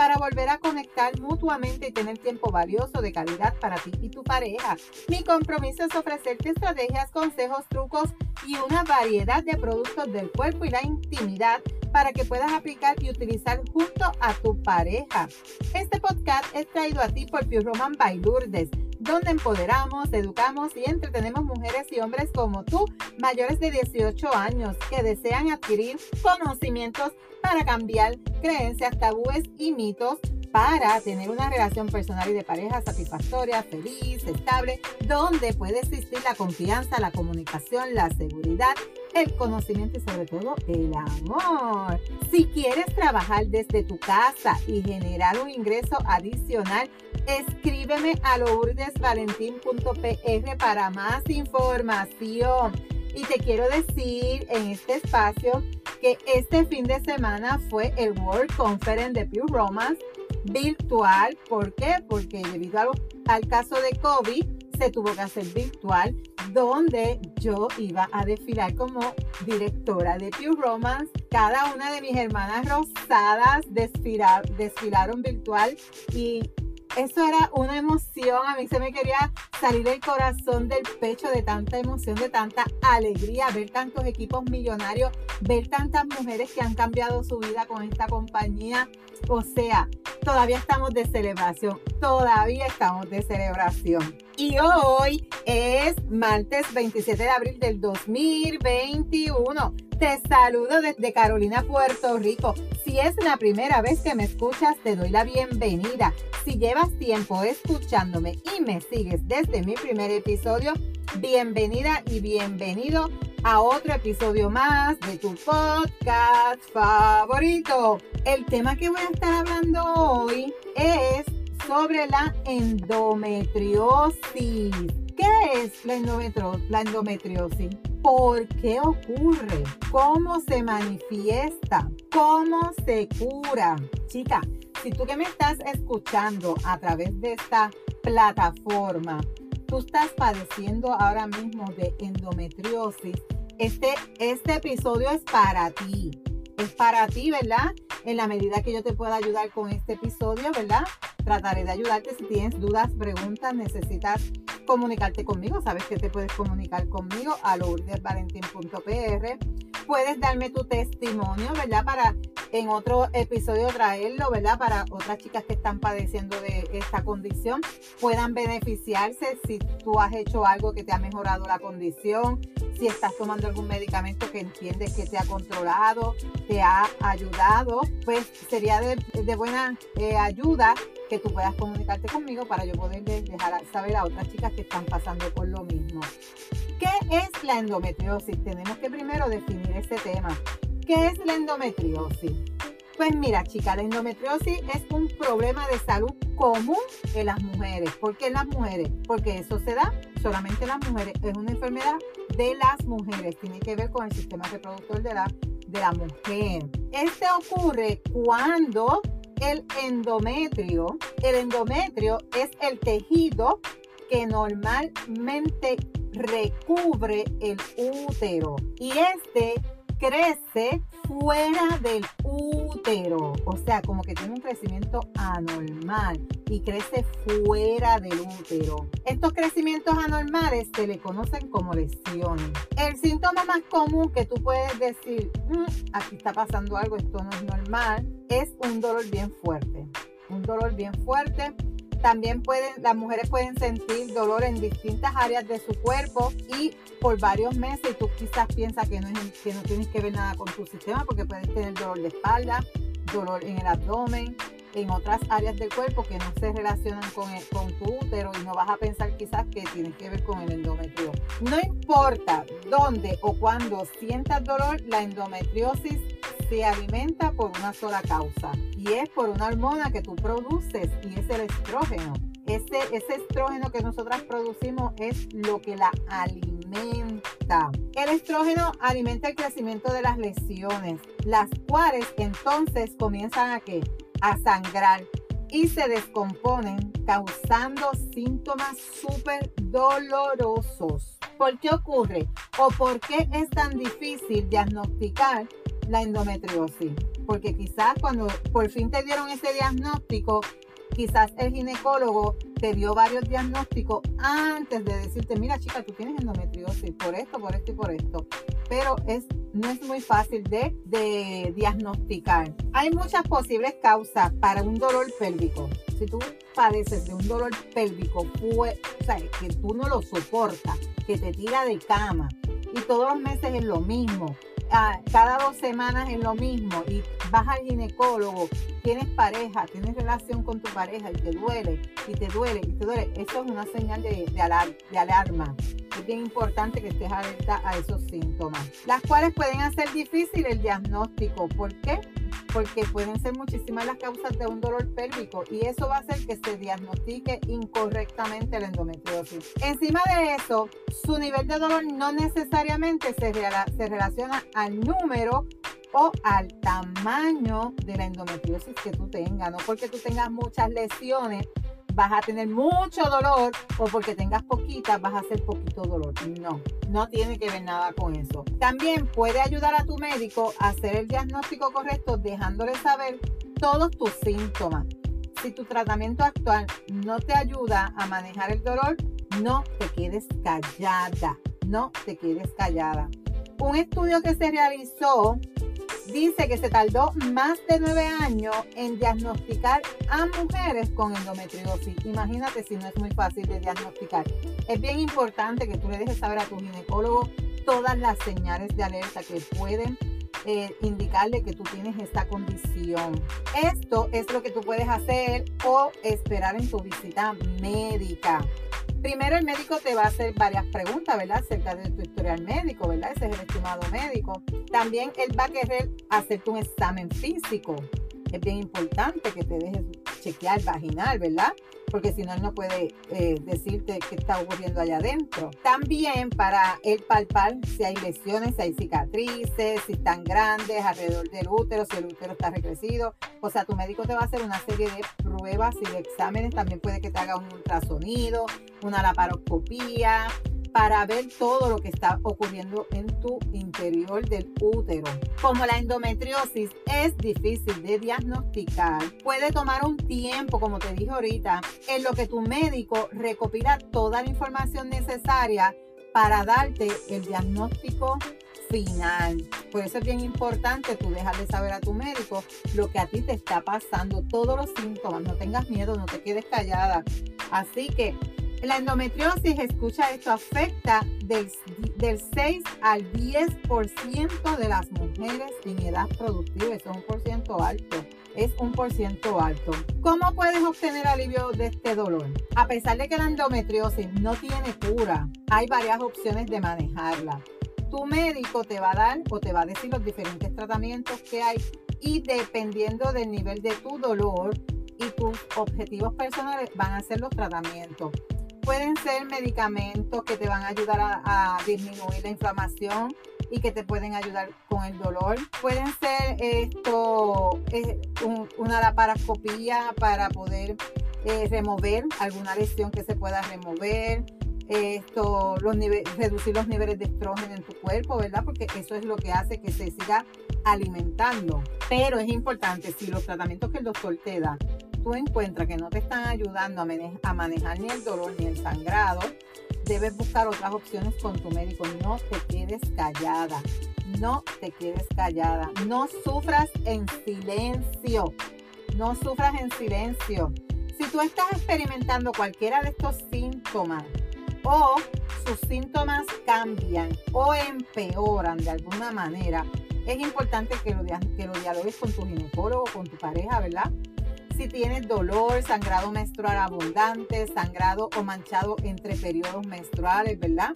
para volver a conectar mutuamente y tener tiempo valioso de calidad para ti y tu pareja. Mi compromiso es ofrecerte estrategias, consejos, trucos y una variedad de productos del cuerpo y la intimidad para que puedas aplicar y utilizar junto a tu pareja. Este podcast es traído a ti por Pure Roman by Lourdes donde empoderamos, educamos y entretenemos mujeres y hombres como tú, mayores de 18 años, que desean adquirir conocimientos para cambiar creencias, tabúes y mitos para tener una relación personal y de pareja satisfactoria, feliz, estable, donde puede existir la confianza, la comunicación, la seguridad, el conocimiento y sobre todo el amor. Si quieres trabajar desde tu casa y generar un ingreso adicional, escríbeme a lourdesvalentín.pr para más información. Y te quiero decir en este espacio que este fin de semana fue el World Conference de Pure Romance virtual. ¿Por qué? Porque debido al, caso de COVID se tuvo que hacer virtual, donde yo iba a desfilar como directora de Pure Romance. Cada una de mis hermanas rosadas desfilaron virtual y eso era una emoción, a mí se me quería salir el corazón del pecho de tanta emoción, de tanta alegría, ver tantos equipos millonarios, ver tantas mujeres que han cambiado su vida con esta compañía. O sea, todavía estamos de celebración, todavía estamos de celebración. Y hoy es martes 27 de abril del 2021. Te saludo desde Carolina, Puerto Rico. Si es la primera vez que me escuchas, te doy la bienvenida. Si llevas tiempo escuchándome y me sigues desde mi primer episodio, bienvenida y bienvenido a otro episodio más de tu podcast favorito. El tema que voy a estar hablando hoy es sobre la endometriosis. ¿Qué es la, la endometriosis? ¿Por qué ocurre? ¿Cómo se manifiesta? ¿Cómo se cura? Chica, si tú que me estás escuchando a través de esta plataforma, tú estás padeciendo ahora mismo de endometriosis, este, este episodio es para ti. Es para ti, ¿verdad? En la medida que yo te pueda ayudar con este episodio, ¿verdad? Trataré de ayudarte si tienes dudas, preguntas, necesitas comunicarte conmigo. Sabes que te puedes comunicar conmigo a lourdesvalentín.pr. Puedes darme tu testimonio, ¿verdad? Para en otro episodio traerlo, ¿verdad? Para otras chicas que están padeciendo de esta condición puedan beneficiarse si tú has hecho algo que te ha mejorado la condición, si estás tomando algún medicamento que entiendes que te ha controlado, te ha ayudado, pues sería de, buena eh, ayuda que tú puedas comunicarte conmigo para yo poder dejar saber a otras chicas que están pasando por lo mismo. ¿Qué es la endometriosis? Tenemos que primero definir ese tema. ¿Qué es la endometriosis? Pues mira, chica, la endometriosis es un problema de salud común en las mujeres. ¿Por qué en las mujeres? Porque eso se da solamente en las mujeres. Es una enfermedad de las mujeres. Tiene que ver con el sistema reproductor de la, de la mujer. Este ocurre cuando el endometrio, el endometrio es el tejido que normalmente recubre el útero y este crece fuera del útero, o sea, como que tiene un crecimiento anormal y crece fuera del útero. Estos crecimientos anormales se le conocen como lesiones. El síntoma más común que tú puedes decir, mm, aquí está pasando algo, esto no es normal, es un dolor bien fuerte. Un dolor bien fuerte también pueden, las mujeres pueden sentir dolor en distintas áreas de su cuerpo y por varios meses tú quizás piensas que no, que no tienes que ver nada con tu sistema porque puedes tener dolor de espalda, dolor en el abdomen, en otras áreas del cuerpo que no se relacionan con, tu útero y no vas a pensar quizás que tienes que ver con el endometrio. No importa dónde o cuándo sientas dolor, la endometriosis se alimenta por una sola causa y es por una hormona que tú produces y es el estrógeno. Ese, ese estrógeno que nosotras producimos es lo que la alimenta. El estrógeno alimenta el crecimiento de las lesiones, las cuales entonces comienzan a, ¿qué? a sangrar y se descomponen causando síntomas súper dolorosos. ¿Por qué ocurre? ¿O por qué es tan difícil diagnosticar la endometriosis? Porque quizás cuando por fin te dieron ese diagnóstico, quizás el ginecólogo te dio varios diagnósticos antes de decirte, mira chica, tú tienes endometriosis por esto, por esto y por esto. Pero es, no es muy fácil de, diagnosticar. Hay muchas posibles causas para un dolor pélvico. Si tú padeces de un dolor pélvico, pues, que tú no lo soportas, que te tira de cama y todos los meses es lo mismo, cada dos semanas es lo mismo y vas al ginecólogo, tienes pareja, tienes relación con tu pareja y te duele, y te duele, y te duele, eso es una señal de, de alarma. Es bien importante que estés alerta a esos síntomas, las cuales pueden hacer difícil el diagnóstico. ¿Por qué? Porque pueden ser muchísimas las causas de un dolor pélvico y eso va a hacer que se diagnostique incorrectamente la endometriosis. Encima de eso, su nivel de dolor no necesariamente se, relaciona al número o al tamaño de la endometriosis que tú tengas, no porque tú tengas muchas lesiones vas a tener mucho dolor o porque tengas poquita vas a hacer poquito dolor. No, no tiene que ver nada con eso. También puede ayudar a tu médico a hacer el diagnóstico correcto dejándole saber todos tus síntomas. Si tu tratamiento actual no te ayuda a manejar el dolor, no te quedes callada, no te quedes callada. Un estudio que se realizó dice que se tardó más de nueve años en diagnosticar a mujeres con endometriosis. Imagínate si no es muy fácil de diagnosticar. Es bien importante que tú le dejes saber a tu ginecólogo todas las señales de alerta que pueden eh, indicarle que tú tienes esta condición. Esto es lo que tú puedes hacer o esperar en tu visita médica. Primero el médico te va a hacer varias preguntas, ¿verdad? Acerca de tu historial médico, ¿verdad? Ese es el estimado médico. También él va a querer hacerte un examen físico. Es bien importante que te dejes chequear vaginal, ¿verdad? Porque si no, él no puede eh, decirte qué está ocurriendo allá adentro. También para él palpar si hay lesiones, si hay cicatrices, si están grandes alrededor del útero, si el útero está recrecido. O sea, tu médico te va a hacer una serie de pruebas y de exámenes. También puede que te haga un ultrasonido, una laparoscopía, para ver todo lo que está ocurriendo en tu interior del útero. Como la endometriosis es difícil de diagnosticar, puede tomar un tiempo, como te dije ahorita, en lo que tu médico recopila toda la información necesaria para darte el diagnóstico final. Por eso es bien importante tú dejarle saber a tu médico lo que a ti te está pasando, todos los síntomas. No tengas miedo, no te quedes callada. Así que la endometriosis, escucha esto, afecta del, 6 al 10% de las mujeres en edad productiva. Eso es un por ciento alto. Es un por ciento alto. ¿Cómo puedes obtener alivio de este dolor? A pesar de que la endometriosis no tiene cura, hay varias opciones de manejarla. Tu médico te va a dar o te va a decir los diferentes tratamientos que hay y dependiendo del nivel de tu dolor y tus objetivos personales van a ser los tratamientos pueden ser medicamentos que te van a ayudar a, disminuir la inflamación y que te pueden ayudar con el dolor. Pueden ser esto, una laparoscopía para poder eh, remover alguna lesión que se pueda remover. Esto, los reducir los niveles de estrógeno en tu cuerpo, ¿verdad? Porque eso es lo que hace que se siga alimentando. Pero es importante, si los tratamientos que el doctor te da tú encuentras que no te están ayudando a, manejar ni el dolor ni el sangrado, debes buscar otras opciones con tu médico. No te quedes callada. No te quedes callada. No sufras en silencio. No sufras en silencio. Si tú estás experimentando cualquiera de estos síntomas o sus síntomas cambian o empeoran de alguna manera, es importante que lo, que lo dialogues con tu ginecólogo, con tu pareja, ¿verdad? Si tienes dolor, sangrado menstrual abundante, sangrado o manchado entre periodos menstruales, ¿verdad?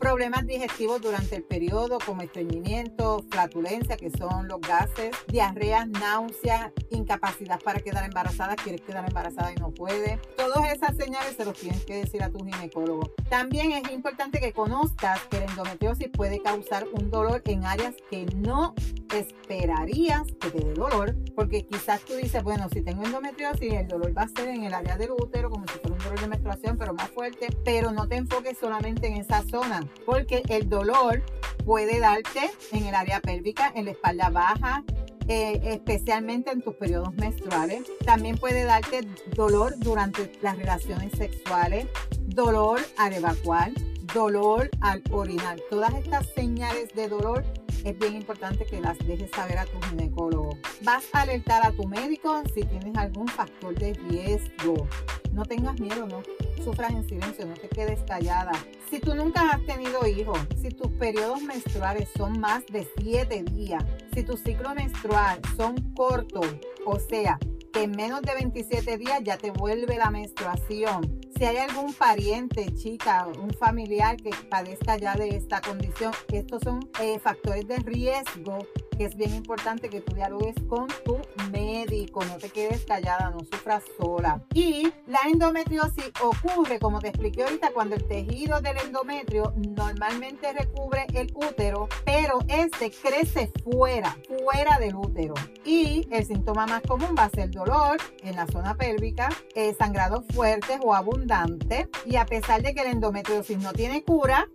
problemas digestivos durante el periodo como estreñimiento, flatulencia, que son los gases, diarrea, náusea, incapacidad para quedar embarazada, quieres quedar embarazada y no puede. Todas esas señales se los tienes que decir a tu ginecólogo. También es importante que conozcas que la endometriosis puede causar un dolor en áreas que no esperarías que te dé dolor, porque quizás tú dices, bueno, si tengo endometriosis, el dolor va a ser en el área del útero, como si fuera un dolor de menstruación, pero más fuerte, pero no te enfoques solamente en esa zona porque el dolor puede darte en el área pélvica, en la espalda baja, eh, especialmente en tus periodos menstruales. También puede darte dolor durante las relaciones sexuales, dolor al evacuar, dolor al orinar. Todas estas señales de dolor es bien importante que las dejes saber a tu ginecólogo. Vas a alertar a tu médico si tienes algún factor de riesgo. No tengas miedo, no sufras en silencio, no te quedes callada. Si tú nunca has tenido hijos, si tus periodos menstruales son más de 7 días, si tu ciclo menstrual son cortos, o sea, en menos de 27 días ya te vuelve la menstruación. Si hay algún pariente, chica, un familiar que padezca ya de esta condición, estos son eh, factores de riesgo que es bien importante que tú dialogues con tu médico, no te quedes callada, no sufras sola. Y la endometriosis ocurre, como te expliqué ahorita, cuando el tejido del endometrio normalmente recubre el útero, pero este crece fuera, fuera del útero. Y el síntoma más común va a ser dolor en la zona pélvica, eh, sangrado fuertes o abundante. Y a pesar de que la endometriosis no tiene cura,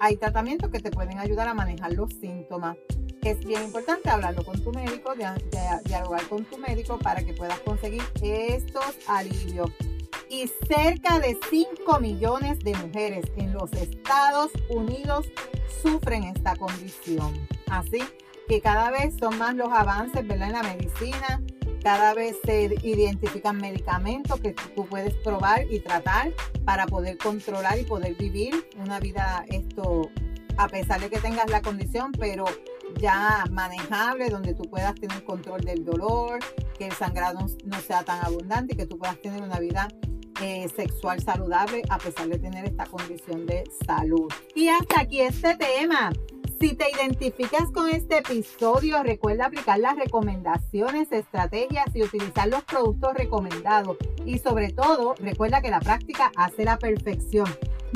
hay tratamientos que te pueden ayudar a manejar los síntomas es bien importante hablarlo con tu médico, dialogar con tu médico para que puedas conseguir estos alivios. Y cerca de 5 millones de mujeres en los Estados Unidos sufren esta condición. Así que cada vez son más los avances en la medicina, cada vez se identifican medicamentos que tú puedes probar y tratar para poder controlar y poder vivir una vida esto a pesar de que tengas la condición, pero ya manejable, donde tú puedas tener control del dolor, que el sangrado no sea tan abundante que tú puedas tener una vida eh, sexual saludable a pesar de tener esta condición de salud. Y hasta aquí este tema. Si te identificas con este episodio, recuerda aplicar las recomendaciones, estrategias y utilizar los productos recomendados. Y sobre todo, recuerda que la práctica hace la perfección.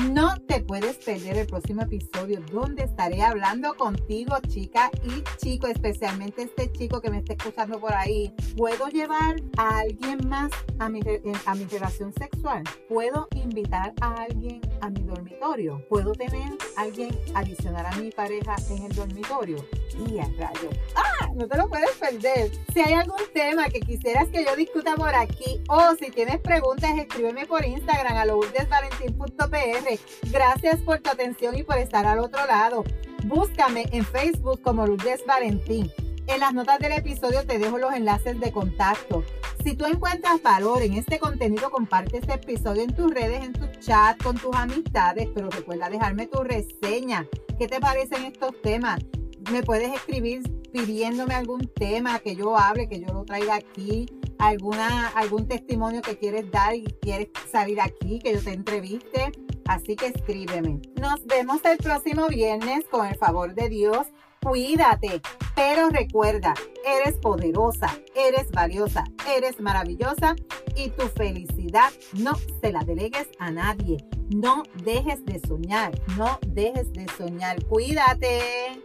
No te puedes perder el próximo episodio donde estaré hablando contigo, chica y chico, especialmente este chico que me está escuchando por ahí. ¿Puedo llevar a alguien más a mi, a mi relación sexual? ¿Puedo invitar a alguien a mi dormitorio? ¿Puedo tener a alguien adicional a mi pareja en el dormitorio? Y a rayo. ¡Ah! No te lo puedes perder. Si hay algún tema que quisieras que yo discuta por aquí o si tienes preguntas, escríbeme por Instagram a lourdesvalentín.pr Gracias por tu atención y por estar al otro lado. Búscame en Facebook como Lourdes Valentín. En las notas del episodio te dejo los enlaces de contacto. Si tú encuentras valor en este contenido, comparte este episodio en tus redes, en tu chat, con tus amistades, pero recuerda dejarme tu reseña. ¿Qué te parecen estos temas? Me puedes escribir pidiéndome algún tema que yo hable, que yo lo traiga aquí, alguna, algún testimonio que quieres dar y quieres salir aquí, que yo te entreviste. Así que escríbeme. Nos vemos el próximo viernes con el favor de Dios. Cuídate, pero recuerda, eres poderosa, eres valiosa, eres maravillosa y tu felicidad no se la delegues a nadie. No dejes de soñar, no dejes de soñar. Cuídate.